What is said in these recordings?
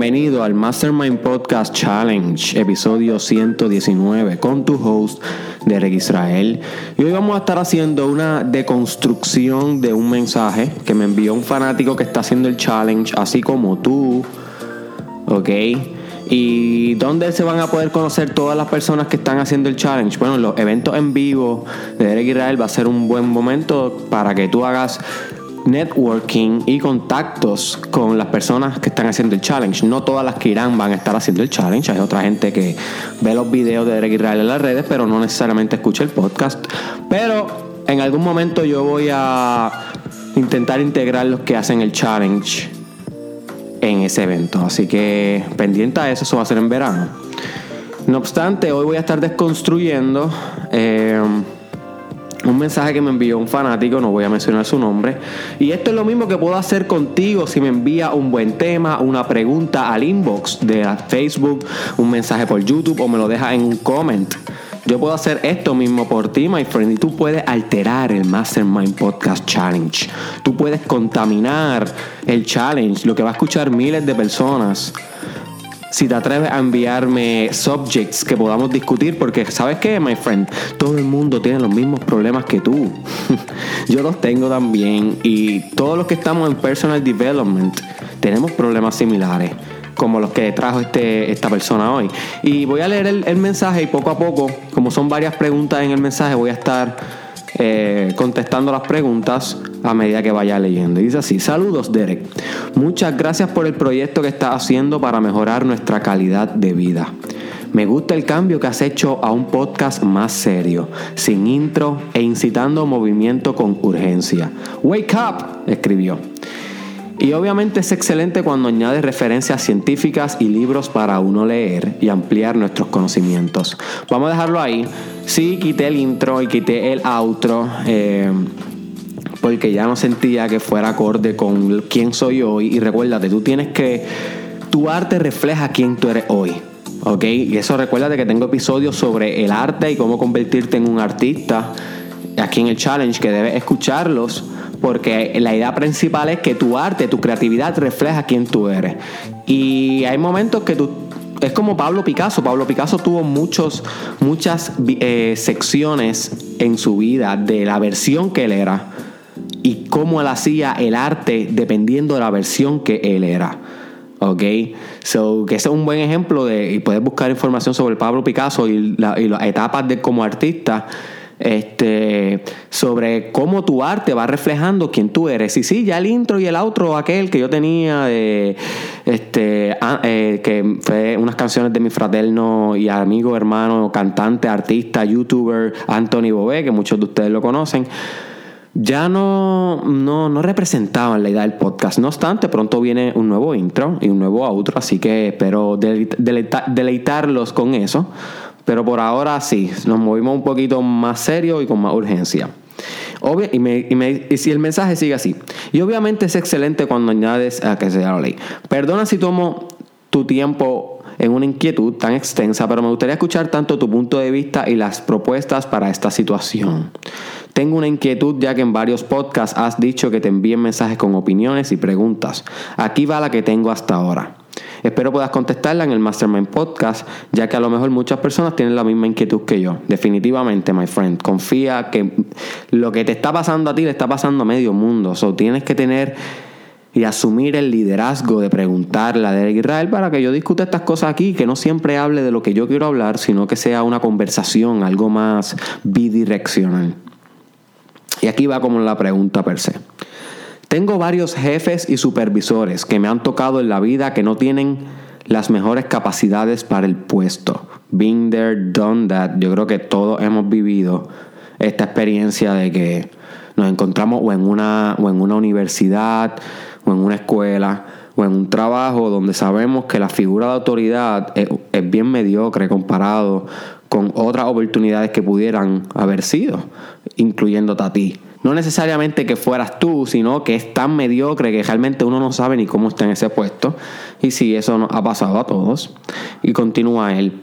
Bienvenido al Mastermind Podcast Challenge, episodio 119, con tu host, Derek Israel. Y hoy vamos a estar haciendo una deconstrucción de un mensaje que me envió un fanático que está haciendo el challenge, así como tú. ¿Ok? ¿Y dónde se van a poder conocer todas las personas que están haciendo el challenge? Bueno, los eventos en vivo de Derek Israel va a ser un buen momento para que tú hagas networking y contactos con las personas que están haciendo el challenge. No todas las que irán van a estar haciendo el challenge. Hay otra gente que ve los videos de Derek Israel en las redes, pero no necesariamente escucha el podcast. Pero en algún momento yo voy a intentar integrar los que hacen el challenge en ese evento. Así que pendiente a eso, eso va a ser en verano. No obstante, hoy voy a estar desconstruyendo. Eh, un mensaje que me envió un fanático, no voy a mencionar su nombre. Y esto es lo mismo que puedo hacer contigo si me envía un buen tema, una pregunta al inbox de Facebook, un mensaje por YouTube o me lo deja en un comment. Yo puedo hacer esto mismo por ti, my friend, y tú puedes alterar el Mastermind Podcast Challenge. Tú puedes contaminar el challenge, lo que va a escuchar miles de personas si te atreves a enviarme subjects que podamos discutir, porque sabes qué, my friend, todo el mundo tiene los mismos problemas que tú. Yo los tengo también y todos los que estamos en personal development tenemos problemas similares como los que trajo este, esta persona hoy. Y voy a leer el, mensaje y poco a poco, como son varias preguntas en el mensaje, voy a estar eh, contestando las preguntas a medida que vaya leyendo. dice así, saludos Derek, muchas gracias por el proyecto que estás haciendo para mejorar nuestra calidad de vida. Me gusta el cambio que has hecho a un podcast más serio, sin intro e incitando movimiento con urgencia. Wake up, escribió. Y obviamente es excelente cuando añades referencias científicas y libros para uno leer y ampliar nuestros conocimientos. Vamos a dejarlo ahí. Sí, quité el intro y quité el outro. Eh, porque ya no sentía que fuera acorde con quién soy hoy. Y recuérdate, tú tienes que. Tu arte refleja quién tú eres hoy. ¿Ok? Y eso recuérdate que tengo episodios sobre el arte y cómo convertirte en un artista aquí en el challenge que debes escucharlos porque la idea principal es que tu arte, tu creatividad refleja quién tú eres. Y hay momentos que tú es como Pablo Picasso. Pablo Picasso tuvo muchos, muchas eh, secciones en su vida de la versión que él era y cómo él hacía el arte dependiendo de la versión que él era. ¿Ok? So, que ese es un buen ejemplo de. Y puedes buscar información sobre Pablo Picasso y, las etapas de como artista este, sobre cómo tu arte va reflejando quién tú eres. Y sí, ya el intro y el outro, aquel que yo tenía de, este, eh, que fue unas canciones de mi fraterno y amigo, hermano, cantante, artista, youtuber, Anthony Bobé, que muchos de ustedes lo conocen ya no, no, no, representaban la idea del podcast. No obstante, pronto viene un nuevo intro y un nuevo outro, así que espero deleitarlos con eso. Pero por ahora sí, nos movimos un poquito más serio y con más urgencia. y, si el mensaje sigue así. Y obviamente es excelente cuando añades a que sea la ley. Perdona si tomo tu tiempo en una inquietud tan extensa, pero me gustaría escuchar tanto tu punto de vista y las propuestas para esta situación. Tengo una inquietud ya que en varios podcasts has dicho que te envíen mensajes con opiniones y preguntas. Aquí va la que tengo hasta ahora. Espero puedas contestarla en el Mastermind Podcast, ya que a lo mejor muchas personas tienen la misma inquietud que yo. Definitivamente, my friend, confía que lo que te está pasando a ti le está pasando a medio mundo. So, tienes que tener y asumir el liderazgo de preguntarle a Derek Israel para que yo discute estas cosas aquí, que no siempre hable de lo que yo quiero hablar, sino que sea una conversación, algo más bidireccional. Y aquí va como la pregunta per se. Tengo varios jefes y supervisores que me han tocado en la vida que no tienen las mejores capacidades para el puesto. Been there, done that. Yo creo que todos hemos vivido esta experiencia de que nos encontramos o en una, o en una universidad, o en una escuela, o en un trabajo donde sabemos que la figura de autoridad es, bien mediocre comparado con otras oportunidades que pudieran haber sido, incluyéndote a ti. No necesariamente que fueras tú, sino que es tan mediocre que realmente uno no sabe ni cómo está en ese puesto. Y sí, eso ha pasado a todos. Y continúa él.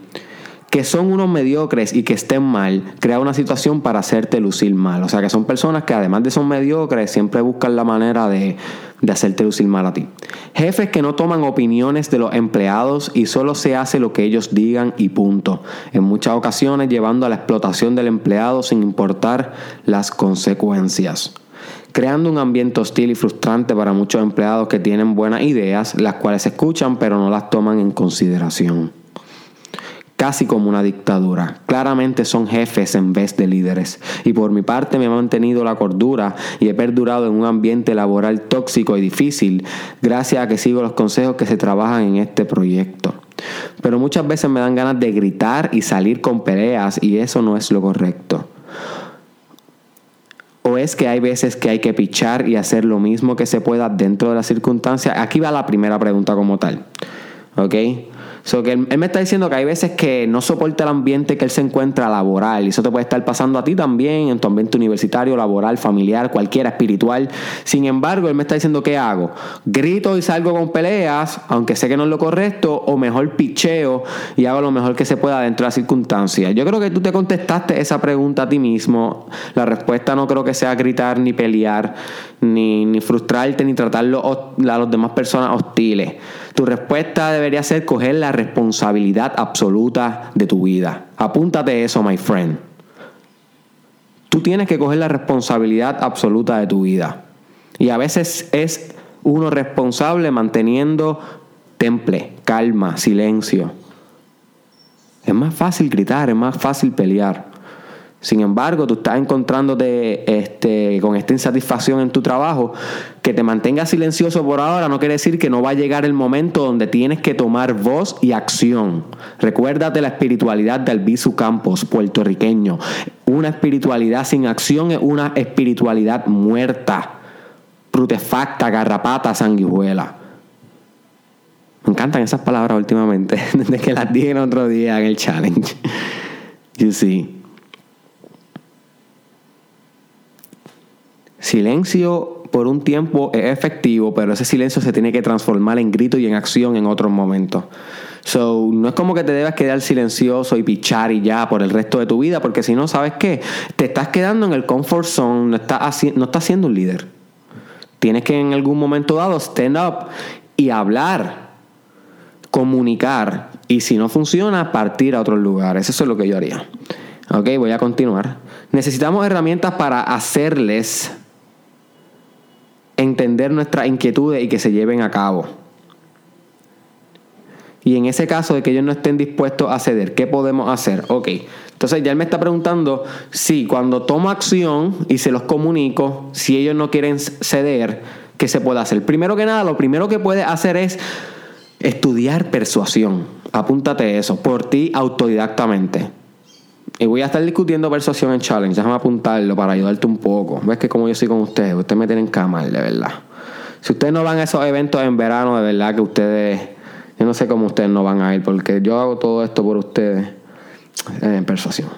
Que son unos mediocres y que estén mal, crea una situación para hacerte lucir mal. O sea, que son personas que además de son mediocres, siempre buscan la manera de, de hacerte lucir mal a ti. Jefes que no toman opiniones de los empleados y solo se hace lo que ellos digan y punto. En muchas ocasiones llevando a la explotación del empleado sin importar las consecuencias. Creando un ambiente hostil y frustrante para muchos empleados que tienen buenas ideas, las cuales escuchan pero no las toman en consideración casi como una dictadura. Claramente son jefes en vez de líderes. Y por mi parte me he mantenido la cordura y he perdurado en un ambiente laboral tóxico y difícil gracias a que sigo los consejos que se trabajan en este proyecto. Pero muchas veces me dan ganas de gritar y salir con peleas y eso no es lo correcto. O es que hay veces que hay que pichar y hacer lo mismo que se pueda dentro de las circunstancias. Aquí va la primera pregunta como tal. ¿Ok? So él, me está diciendo que hay veces que no soporta el ambiente que él se encuentra laboral. Y eso te puede estar pasando a ti también, en tu ambiente universitario, laboral, familiar, cualquiera, espiritual. Sin embargo, él me está diciendo, ¿qué hago? Grito y salgo con peleas, aunque sé que no es lo correcto, o mejor picheo y hago lo mejor que se pueda dentro de las circunstancias. Yo creo que tú te contestaste esa pregunta a ti mismo. La respuesta no creo que sea gritar ni pelear, ni, ni frustrarte, ni tratarlo a las demás personas hostiles. Tu respuesta debería ser coger la responsabilidad absoluta de tu vida. Apúntate eso, my friend. Tú tienes que coger la responsabilidad absoluta de tu vida. Y a veces es uno responsable manteniendo temple, calma, silencio. Es más fácil gritar, es más fácil pelear. Sin embargo, tú estás encontrándote este, con esta insatisfacción en tu trabajo, que te mantengas silencioso por ahora no quiere decir que no va a llegar el momento donde tienes que tomar voz y acción. Recuérdate la espiritualidad de Albizu Campos, puertorriqueño. Una espiritualidad sin acción es una espiritualidad muerta, prutefacta, garrapata, sanguijuela. Me encantan esas palabras últimamente, desde que las dije el otro día en el challenge. You see. Silencio por un tiempo es efectivo, pero ese silencio se tiene que transformar en grito y en acción en otros momentos. So, no es como que te debas quedar silencioso y pichar y ya por el resto de tu vida, porque si no, ¿sabes qué? Te estás quedando en el comfort zone, no estás, no siendo un líder. Tienes que en algún momento dado stand up y hablar, comunicar, y si no funciona, partir a otros lugares. Eso es lo que yo haría. Ok, voy a continuar. Necesitamos herramientas para hacerles entender nuestras inquietudes y que se lleven a cabo. Y en ese caso de que ellos no estén dispuestos a ceder, ¿qué podemos hacer? Ok, entonces ya él me está preguntando si cuando tomo acción y se los comunico, si ellos no quieren ceder, ¿qué se puede hacer? Primero que nada, lo primero que puede hacer es estudiar persuasión. Apúntate eso, por ti autodidactamente. Y voy a estar discutiendo persuasión en challenge. Déjame apuntarlo para ayudarte un poco. Ves que como yo soy con ustedes, ustedes me tienen cama, de verdad. Si ustedes no van a esos eventos en verano, de verdad que ustedes. Yo no sé cómo ustedes no van a ir, porque yo hago todo esto por ustedes en persuasión.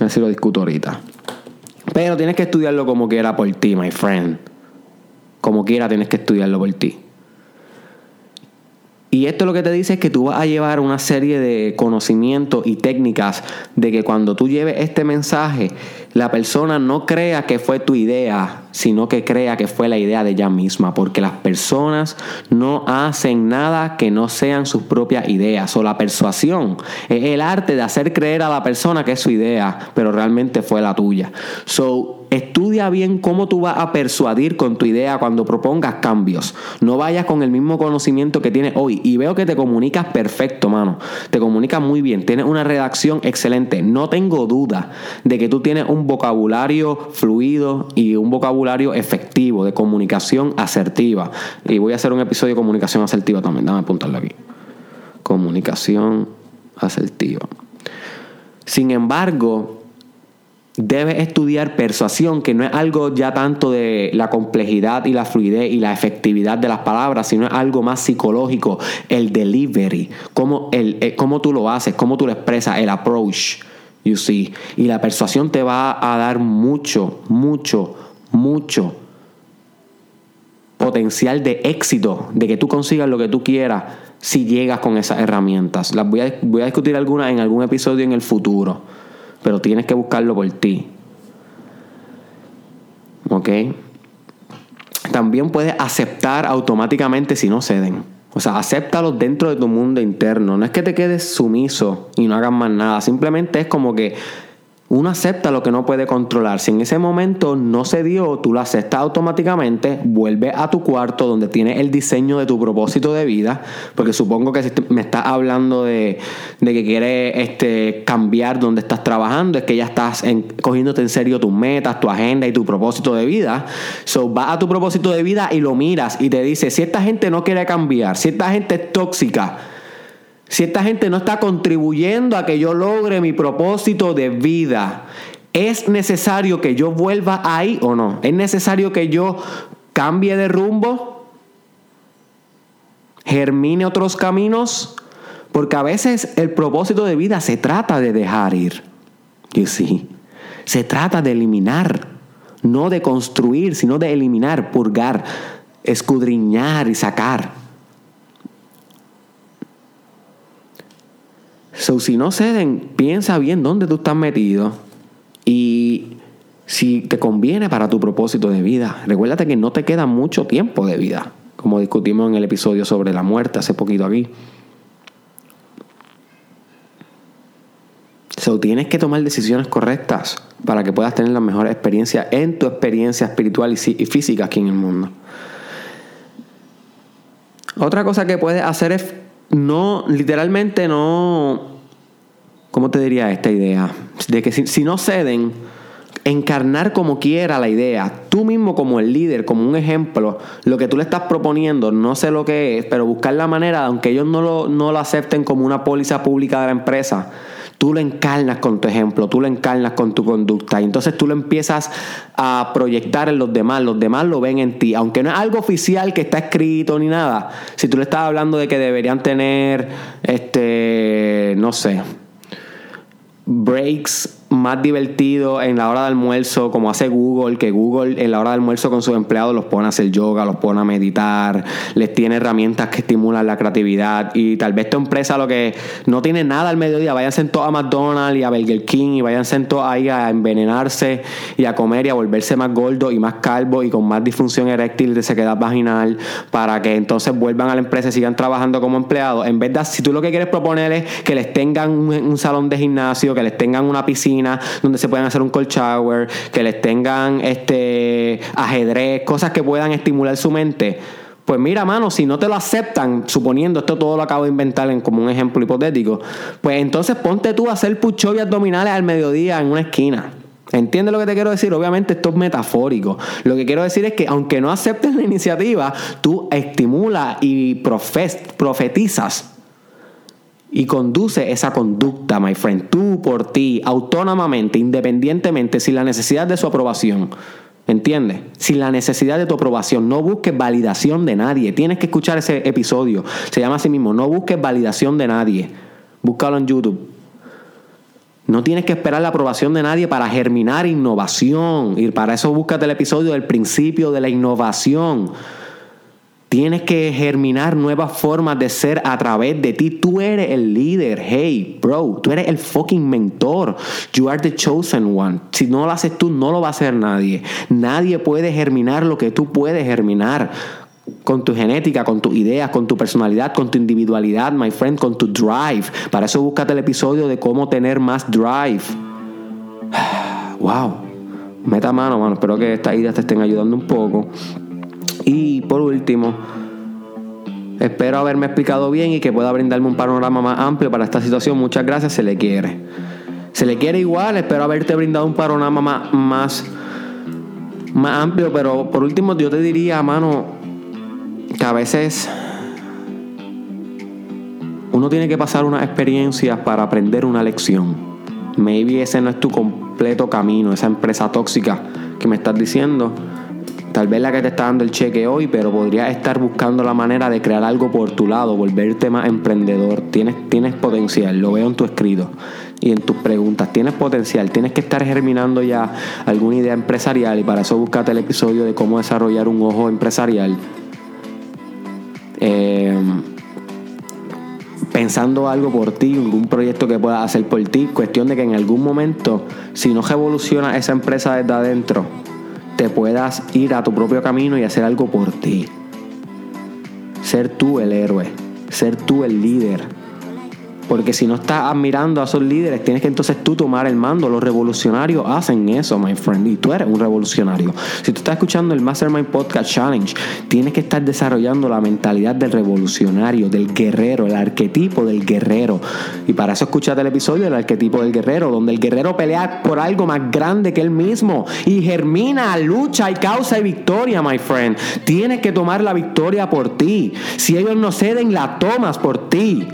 A ver si lo discuto ahorita. Pero tienes que estudiarlo como quiera por ti, my friend. Como quiera tienes que estudiarlo por ti. Y esto lo que te dice es que tú vas a llevar una serie de conocimientos y técnicas de que cuando tú lleves este mensaje, la persona no crea que fue tu idea, sino que crea que fue la idea de ella misma, porque las personas no hacen nada que no sean sus propias ideas, o la persuasión es el arte de hacer creer a la persona que es su idea, pero realmente fue la tuya. So, Estudia bien cómo tú vas a persuadir con tu idea cuando propongas cambios. No vayas con el mismo conocimiento que tienes hoy. Y veo que te comunicas perfecto, mano. Te comunicas muy bien. Tienes una redacción excelente. No tengo duda de que tú tienes un vocabulario fluido y un vocabulario efectivo de comunicación asertiva. Y voy a hacer un episodio de comunicación asertiva también. Dame apuntarlo aquí. Comunicación asertiva. Sin embargo, debes estudiar persuasión, que no es algo ya tanto de la complejidad y la fluidez y la efectividad de las palabras, sino es algo más psicológico, el delivery, cómo, el, eh, cómo tú lo haces, cómo tú lo expresas, el approach, you see. Y la persuasión te va a dar mucho, mucho, mucho potencial de éxito, de que tú consigas lo que tú quieras si llegas con esas herramientas. Las voy a, voy a discutir algunas en algún episodio en el futuro pero tienes que buscarlo por ti. ¿Ok? también puedes aceptar automáticamente si no ceden. O sea, acéptalos dentro de tu mundo interno. No es que te quedes sumiso y no hagas más nada. Simplemente es como que uno acepta lo que no puede controlar. Si en ese momento no se dio, tú lo aceptas automáticamente, vuelve a tu cuarto donde tienes el diseño de tu propósito de vida, porque supongo que si me estás hablando de, que quieres este, cambiar donde estás trabajando, es que ya estás cogiéndote en serio tus metas, tu agenda y tu propósito de vida. So, vas a tu propósito de vida y lo miras y te dice, si esta gente no quiere cambiar, si esta gente es tóxica, si esta gente no está contribuyendo a que yo logre mi propósito de vida, ¿es necesario que yo vuelva ahí o no? ¿Es necesario que yo cambie de rumbo? ¿Germine otros caminos? Porque a veces el propósito de vida se trata de dejar ir. Y sí, se trata de eliminar, no de construir, sino de eliminar, purgar, escudriñar y sacar. So, si no ceden, piensa bien dónde tú estás metido y si te conviene para tu propósito de vida. Recuérdate que no te queda mucho tiempo de vida, como discutimos en el episodio sobre la muerte hace poquito aquí. So, tienes que tomar decisiones correctas para que puedas tener la mejor experiencia en tu experiencia espiritual y física aquí en el mundo. Otra cosa que puedes hacer es no, literalmente no, ¿cómo te diría esta idea? De que si, no ceden, encarnar como quiera la idea, tú mismo como el líder, como un ejemplo, lo que tú le estás proponiendo, no sé lo que es, pero buscar la manera, aunque ellos no lo, no lo acepten como una póliza pública de la empresa, tú lo encarnas con tu ejemplo, tú lo encarnas con tu conducta y entonces tú lo empiezas a proyectar en los demás, los demás lo ven en ti, aunque no es algo oficial que está escrito ni nada. Si tú le estás hablando de que deberían tener, este, no sé, breaks más divertido en la hora de almuerzo, como hace Google, que Google en la hora de almuerzo con sus empleados los pone a hacer yoga, los pone a meditar, les tiene herramientas que estimulan la creatividad. Y tal vez tu empresa lo que no tiene nada al mediodía, váyanse todos a McDonald's y a Burger King y váyanse todos ahí a envenenarse y a comer y a volverse más gordo y más calvo y con más disfunción eréctil de sequedad vaginal para que entonces vuelvan a la empresa y sigan trabajando como empleados. En vez de, si tú lo que quieres proponer es que les tengan un salón de gimnasio, que les tengan una piscina, donde se puedan hacer un cold shower, que les tengan este ajedrez, cosas que puedan estimular su mente. Pues mira, mano, si no te lo aceptan, suponiendo esto todo lo acabo de inventar en, como un ejemplo hipotético, pues entonces ponte tú a hacer push y abdominales al mediodía en una esquina. ¿Entiendes lo que te quiero decir? Obviamente esto es metafórico. Lo que quiero decir es que aunque no aceptes la iniciativa, tú estimulas y profetizas y conduce esa conducta, my friend, tú por ti, autónomamente, independientemente, sin la necesidad de su aprobación. ¿Entiendes? Sin la necesidad de tu aprobación. No busques validación de nadie. Tienes que escuchar ese episodio. Se llama así mismo. No busques validación de nadie. Búscalo en YouTube. No tienes que esperar la aprobación de nadie para germinar innovación. Y para eso búscate el episodio del principio de la innovación. Tienes que germinar nuevas formas de ser a través de ti. Tú eres el líder. Hey, bro, tú eres el fucking mentor. You are the chosen one. Si no lo haces tú, no lo va a hacer nadie. Nadie puede germinar lo que tú puedes germinar con tu genética, con tus ideas, con tu personalidad, con tu individualidad, my friend, con tu drive. Para eso búscate el episodio de cómo tener más drive. Wow. Meta mano, mano. Espero que estas ideas te estén ayudando un poco. Y por último, espero haberme explicado bien y que pueda brindarme un panorama más amplio para esta situación. Muchas gracias, se le quiere. Se le quiere igual, espero haberte brindado un panorama más, más, más amplio, pero por último yo te diría, mano, que a veces uno tiene que pasar unas experiencias para aprender una lección. Maybe ese no es tu completo camino, esa empresa tóxica que me estás diciendo Tal vez la que te está dando el cheque hoy, pero podrías estar buscando la manera de crear algo por tu lado, volverte más emprendedor. Tienes, tienes potencial, lo veo en tu escrito y en tus preguntas. Tienes potencial, tienes que estar germinando ya alguna idea empresarial y para eso búscate el episodio de cómo desarrollar un ojo empresarial. Eh, pensando algo por ti, algún proyecto que puedas hacer por ti, cuestión de que en algún momento, si no revoluciona esa empresa desde adentro, te puedas ir a tu propio camino y hacer algo por ti. Ser tú el héroe, ser tú el líder porque si no estás admirando a esos líderes, tienes que entonces tú tomar el mando. Los revolucionarios hacen eso, my friend. Y tú eres un revolucionario. Si tú estás escuchando el Mastermind Podcast Challenge, tienes que estar desarrollando la mentalidad del revolucionario, del guerrero, el arquetipo del guerrero. Y para eso escuchate el episodio del arquetipo del guerrero, donde el guerrero pelea por algo más grande que él mismo y germina, lucha y causa y victoria, my friend. Tienes que tomar la victoria por ti. Si ellos no ceden, la tomas por ti.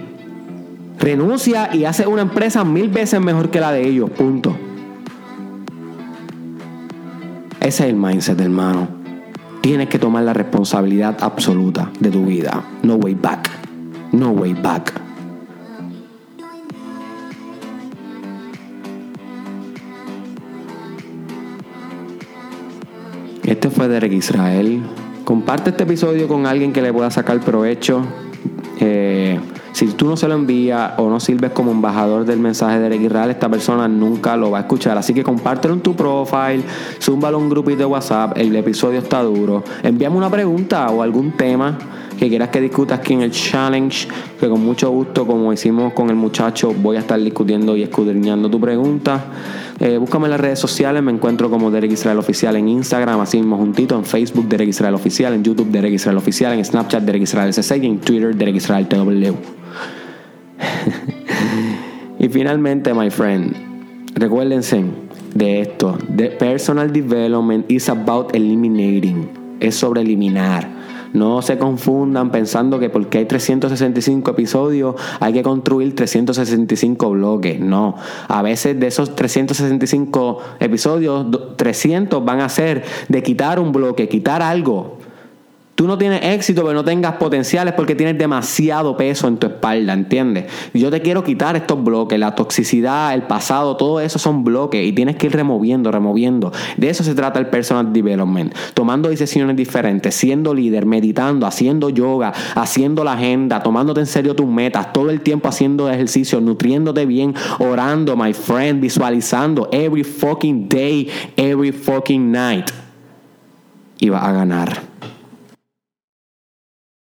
Renuncia y hace una empresa mil veces mejor que la de ellos. Punto. Ese es el mindset, hermano. Tienes que tomar la responsabilidad absoluta de tu vida. No way back. No way back. Este fue Derek Israel. Comparte este episodio con alguien que le pueda sacar provecho. Si tú no se lo envías o no sirves como embajador del mensaje de Israel, esta persona nunca lo va a escuchar. Así que compártelo en tu profile, zúmbalo a un grupito de WhatsApp, el episodio está duro. Envíame una pregunta o algún tema que quieras que discutas aquí en el challenge, que con mucho gusto, como hicimos con el muchacho, voy a estar discutiendo y escudriñando tu pregunta. Eh, búscame en las redes sociales, me encuentro como Derek Israel Oficial en Instagram, así mismo juntito, en Facebook Derek Israel Oficial, en YouTube Derek Israel Oficial, en Snapchat Derek Israel S6 y en Twitter Derek Israel TW. y finalmente, my friend, recuérdense de esto. The personal development is about eliminating. Es sobre eliminar. No se confundan pensando que porque hay 365 episodios hay que construir 365 bloques. No. A veces de esos 365 episodios, 300 van a ser de quitar un bloque, quitar algo Tú no tienes éxito pero no tengas potenciales porque tienes demasiado peso en tu espalda, ¿entiendes? Yo te quiero quitar estos bloques, la toxicidad, el pasado, todo eso son bloques y tienes que ir removiendo, removiendo. De eso se trata el personal development. Tomando decisiones diferentes, siendo líder, meditando, haciendo yoga, haciendo la agenda, tomándote en serio tus metas, todo el tiempo haciendo ejercicio, nutriéndote bien, orando, my friend, visualizando every fucking day, every fucking night. Y vas a ganar.